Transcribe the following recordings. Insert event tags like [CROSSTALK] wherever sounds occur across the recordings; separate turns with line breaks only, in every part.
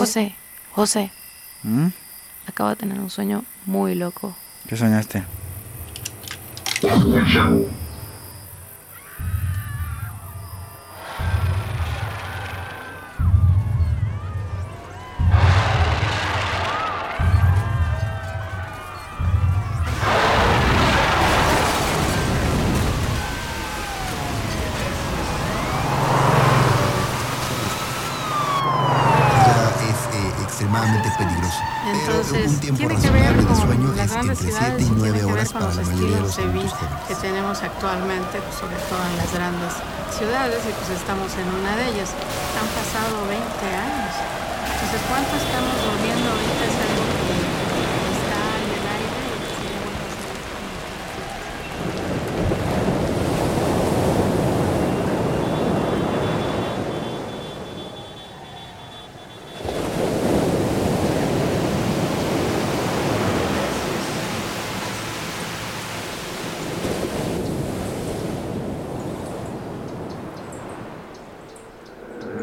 José, José,
¿Mm?
acabo de tener un sueño muy loco.
¿Qué soñaste?
Extremadamente peligroso.
Entonces,
Pero un tiempo
tiene que ver con
sueño
las
es
grandes ciudades
7 y
tiene
9
que ver con los estilos
los
de vida que tenemos actualmente, pues, sobre todo en las grandes ciudades, y pues estamos en una de ellas. Han pasado 20 años. Entonces, ¿cuánto estamos durmiendo ahorita? Es algo que está en el aire y que sería bueno hacer.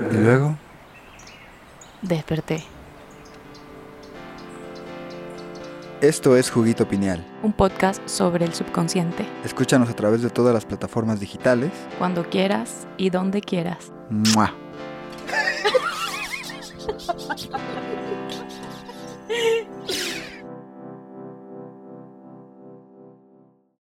¿Y luego?
Desperté.
Esto es Juguito Pineal.
Un podcast sobre el subconsciente.
Escúchanos a través de todas las plataformas digitales.
Cuando quieras y donde quieras.
¡Mua! [LAUGHS]